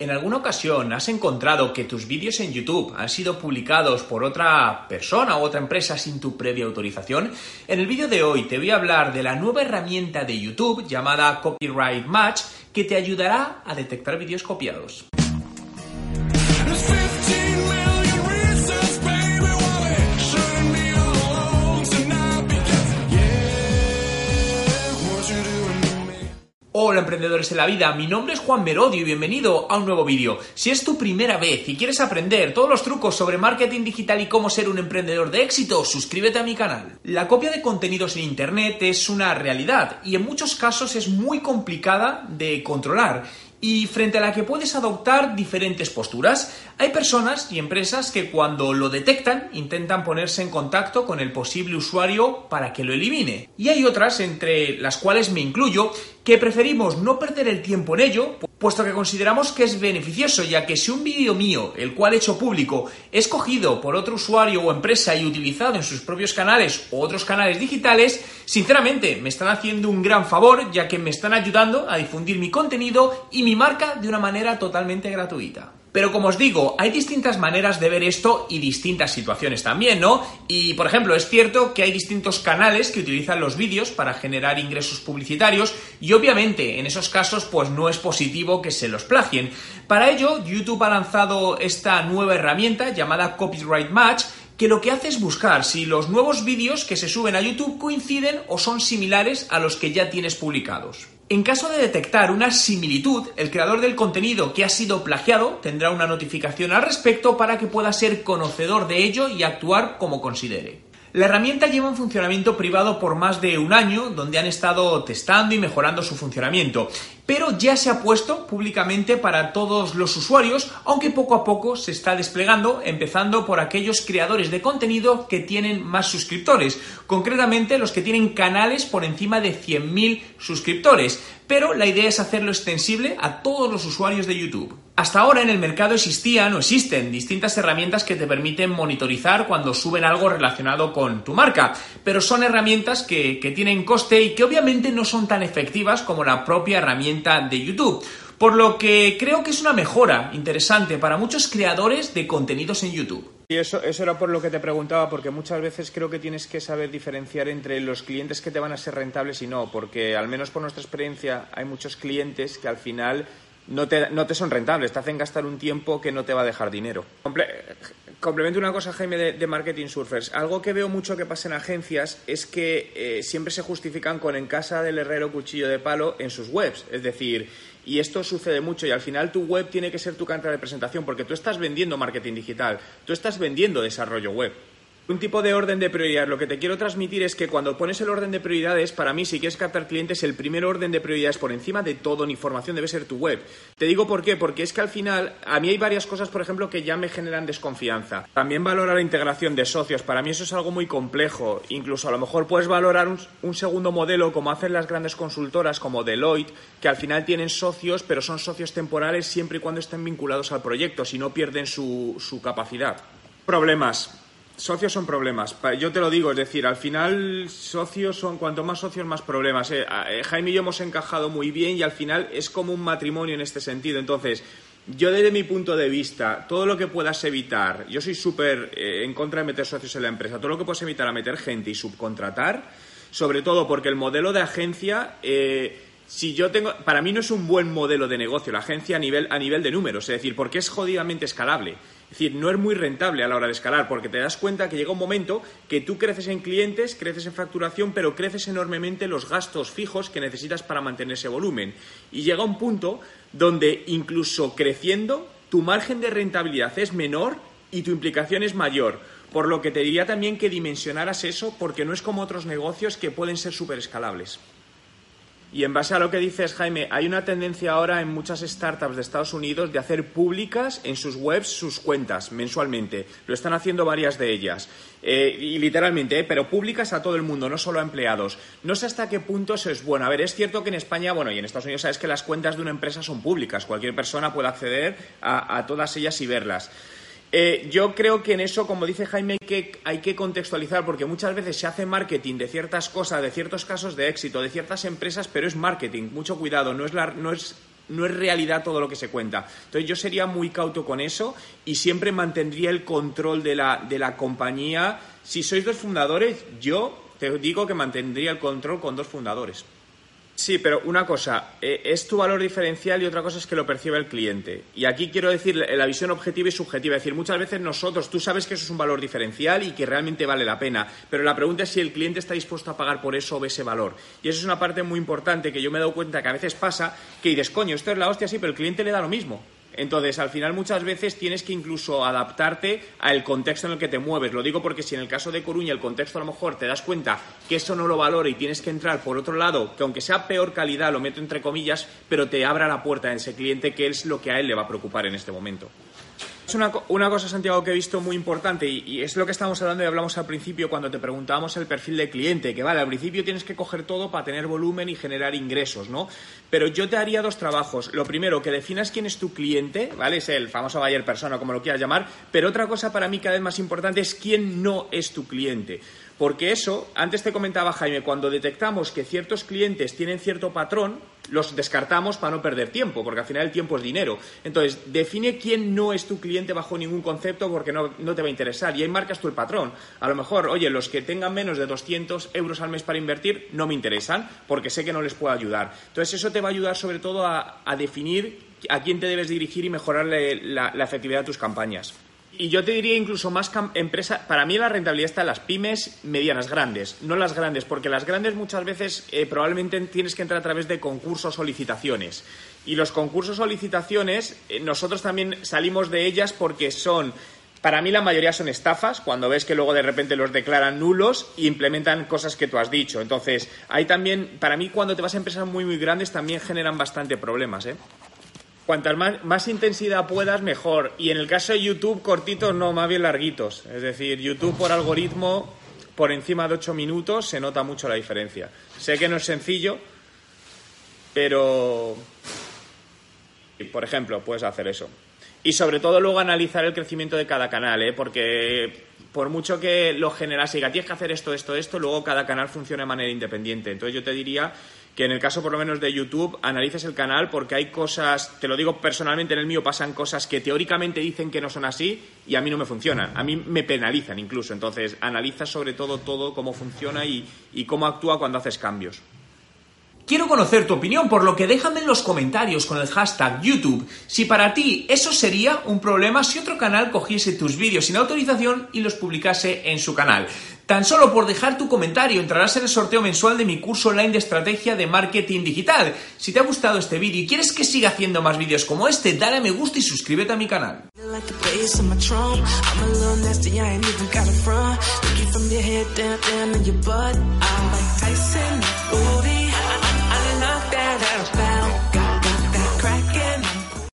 ¿En alguna ocasión has encontrado que tus vídeos en YouTube han sido publicados por otra persona u otra empresa sin tu previa autorización? En el vídeo de hoy te voy a hablar de la nueva herramienta de YouTube llamada Copyright Match que te ayudará a detectar vídeos copiados. Hola emprendedores en la vida, mi nombre es Juan Merodio y bienvenido a un nuevo vídeo. Si es tu primera vez y quieres aprender todos los trucos sobre marketing digital y cómo ser un emprendedor de éxito, suscríbete a mi canal. La copia de contenidos en Internet es una realidad y en muchos casos es muy complicada de controlar y frente a la que puedes adoptar diferentes posturas. Hay personas y empresas que cuando lo detectan intentan ponerse en contacto con el posible usuario para que lo elimine. Y hay otras, entre las cuales me incluyo, que preferimos no perder el tiempo en ello, puesto que consideramos que es beneficioso, ya que si un vídeo mío, el cual he hecho público, es cogido por otro usuario o empresa y utilizado en sus propios canales o otros canales digitales, sinceramente me están haciendo un gran favor, ya que me están ayudando a difundir mi contenido y mi marca de una manera totalmente gratuita. Pero como os digo, hay distintas maneras de ver esto y distintas situaciones también, ¿no? Y por ejemplo, es cierto que hay distintos canales que utilizan los vídeos para generar ingresos publicitarios y obviamente en esos casos pues no es positivo que se los plagien. Para ello, YouTube ha lanzado esta nueva herramienta llamada Copyright Match que lo que hace es buscar si los nuevos vídeos que se suben a YouTube coinciden o son similares a los que ya tienes publicados. En caso de detectar una similitud, el creador del contenido que ha sido plagiado tendrá una notificación al respecto para que pueda ser conocedor de ello y actuar como considere. La herramienta lleva un funcionamiento privado por más de un año, donde han estado testando y mejorando su funcionamiento, pero ya se ha puesto públicamente para todos los usuarios, aunque poco a poco se está desplegando, empezando por aquellos creadores de contenido que tienen más suscriptores, concretamente los que tienen canales por encima de 100.000 suscriptores, pero la idea es hacerlo extensible a todos los usuarios de YouTube. Hasta ahora en el mercado existían o existen distintas herramientas que te permiten monitorizar cuando suben algo relacionado con tu marca, pero son herramientas que, tienen coste y que obviamente no son tan efectivas como la propia herramienta de YouTube. Por lo que creo que es una mejora interesante para muchos creadores de contenidos en YouTube. Y eso, eso era por lo que te preguntaba, porque muchas veces creo que tienes que saber diferenciar entre los clientes que te van a ser rentables y no, porque al menos por nuestra experiencia hay muchos clientes que al final no te, no te son rentables, te hacen gastar un tiempo que no te va a dejar dinero. complemento una cosa, Jaime, de, Marketing Surfers. Algo que veo mucho que pasa en agencias es que eh, siempre se justifican con en casa del herrero cuchillo de palo en sus webs. Es decir, y esto sucede mucho y al final tu web tiene que ser tu cancha de presentación porque tú estás vendiendo marketing digital, tú estás vendiendo desarrollo web un tipo de orden de prioridad. Lo que te quiero transmitir es que cuando pones el orden de prioridades, para mí, si quieres captar clientes, el primer orden de prioridades por encima de todo en información debe ser tu web. Te digo por qué, porque es que al final, a mí hay varias cosas, por ejemplo, que ya me generan desconfianza. También valorar la integración de socios. Para mí eso es algo muy complejo. Incluso a lo mejor puedes valorar un, segundo modelo, como hacen las grandes consultoras como Deloitte, que al final tienen socios, pero son socios temporales siempre y cuando estén vinculados al proyecto, si no pierden su, su capacidad. Problemas Socios son problemas. Yo te lo digo, es decir, al final socios son, cuanto más socios, más problemas. Eh, eh, Jaime y yo hemos encajado muy bien y al final es como un matrimonio en este sentido. Entonces, yo desde mi punto de vista, todo lo que puedas evitar, yo soy súper eh, en contra de meter socios en la empresa, todo lo que puedas evitar a meter gente y subcontratar, sobre todo porque el modelo de agencia... si yo tengo, para mí no es un buen modelo de negocio la agencia a nivel, a nivel de números, es decir, porque es jodidamente escalable. Es decir, no es muy rentable a la hora de escalar porque te das cuenta que llega un momento que tú creces en clientes, creces en facturación, pero creces enormemente los gastos fijos que necesitas para mantener ese volumen. Y llega un punto donde incluso creciendo, tu margen de rentabilidad es menor y tu implicación es mayor. Por lo que te diría también que dimensionaras eso porque no es como otros negocios que pueden ser súper escalables. Y en base a lo que dices, Jaime, hay una tendencia ahora en muchas startups de Estados Unidos de hacer públicas en sus webs sus cuentas mensualmente. Lo están haciendo varias de ellas. Eh, y literalmente, eh, pero públicas a todo el mundo, no solo a empleados. No sé hasta qué punto eso es bueno. A ver, es cierto que en España, bueno, y en Estados Unidos sabes que las cuentas de una empresa son públicas. Cualquier persona puede acceder a todas ellas y verlas. Eh, yo creo que en eso, como dice Jaime, hay que, hay que, contextualizar porque muchas veces se hace marketing de ciertas cosas, de ciertos casos de éxito, de ciertas empresas, pero es marketing. Mucho cuidado, no es, la, no es no es realidad todo lo que se cuenta. Entonces yo sería muy cauto con eso y siempre mantendría el control de la, de la compañía. Si sois dos fundadores, yo te digo que mantendría el control con dos fundadores. Sí, pero una cosa, eh, es tu valor diferencial y otra cosa es que lo perciba el cliente. Y aquí quiero decir la visión objetiva y subjetiva. Es decir, muchas veces nosotros, tú sabes que eso es un valor diferencial y que realmente vale la pena, pero la pregunta es si el cliente está dispuesto a pagar por eso o ese valor. Y eso es una parte muy importante que yo me he dado cuenta que a veces pasa, que dices, coño, esto es la hostia, sí, pero el cliente le da lo mismo. Entonces, al final muchas veces tienes que incluso adaptarte al contexto en el que te mueves. Lo digo porque si en el caso de Coruña el contexto a lo mejor te das cuenta que eso no lo valora y tienes que entrar por otro lado, que aunque sea peor calidad, lo meto entre comillas, pero te abra la puerta a ese cliente que es lo que a él le va a preocupar en este momento. Es una, cosa, Santiago, que he visto muy importante y, es lo que estamos hablando y hablamos al principio cuando te preguntábamos el perfil de cliente, que vale, al principio tienes que coger todo para tener volumen y generar ingresos, ¿no? Pero yo te haría dos trabajos. Lo primero, que definas quién es tu cliente, ¿vale? Es el famoso buyer persona, como lo quieras llamar, pero otra cosa para mí cada vez más importante es quién no es tu cliente. Porque eso, antes te comentaba Jaime, cuando detectamos que ciertos clientes tienen cierto patrón, los descartamos para no perder tiempo, porque al final el tiempo es dinero. Entonces, define quién no es tu cliente bajo ningún concepto porque no, te va a interesar. Y ahí marcas tú el patrón. A lo mejor, oye, los que tengan menos de 200 euros al mes para invertir no me interesan porque sé que no les puedo ayudar. Entonces, eso te va a ayudar sobre todo a, definir a quién te debes dirigir y mejorar la efectividad de tus campañas y yo te diría incluso más empresa. Para mí la rentabilidad está en las pymes medianas, grandes, no las grandes, porque las grandes muchas veces eh, probablemente tienes que entrar a través de concursos o licitaciones. Y los concursos o licitaciones, eh, nosotros también salimos de ellas porque son. Para mí la mayoría son estafas, cuando ves que luego de repente los declaran nulos e implementan cosas que tú has dicho. Entonces, ahí también, para mí cuando te vas a empresas muy, muy grandes también generan bastante problemas, ¿eh? Cuantas más, intensidad puedas, mejor. Y en el caso de YouTube, cortitos, no, más bien larguitos. Es decir, YouTube por algoritmo, por encima de 8 minutos, se nota mucho la diferencia. Sé que no es sencillo, pero, por ejemplo, puedes hacer eso. Y sobre todo luego analizar el crecimiento de cada canal, ¿eh? porque por mucho que lo generas y diga, tienes que hacer esto, esto, esto, luego cada canal funciona de manera independiente. Entonces yo te diría que en el caso por lo menos de YouTube analices el canal porque hay cosas, te lo digo personalmente en el mío, pasan cosas que teóricamente dicen que no son así y a mí no me funcionan, a mí me penalizan incluso. Entonces analiza sobre todo todo cómo funciona y, y cómo actúa cuando haces cambios. Quiero conocer tu opinión, por lo que déjame en los comentarios con el hashtag YouTube si para ti eso sería un problema si otro canal cogiese tus vídeos sin autorización y los publicase en su canal. Tan solo por dejar tu comentario entrarás en el sorteo mensual de mi curso online de estrategia de marketing digital. Si te ha gustado este vídeo y quieres que siga haciendo más vídeos como este, dale a me gusta y suscríbete a mi canal.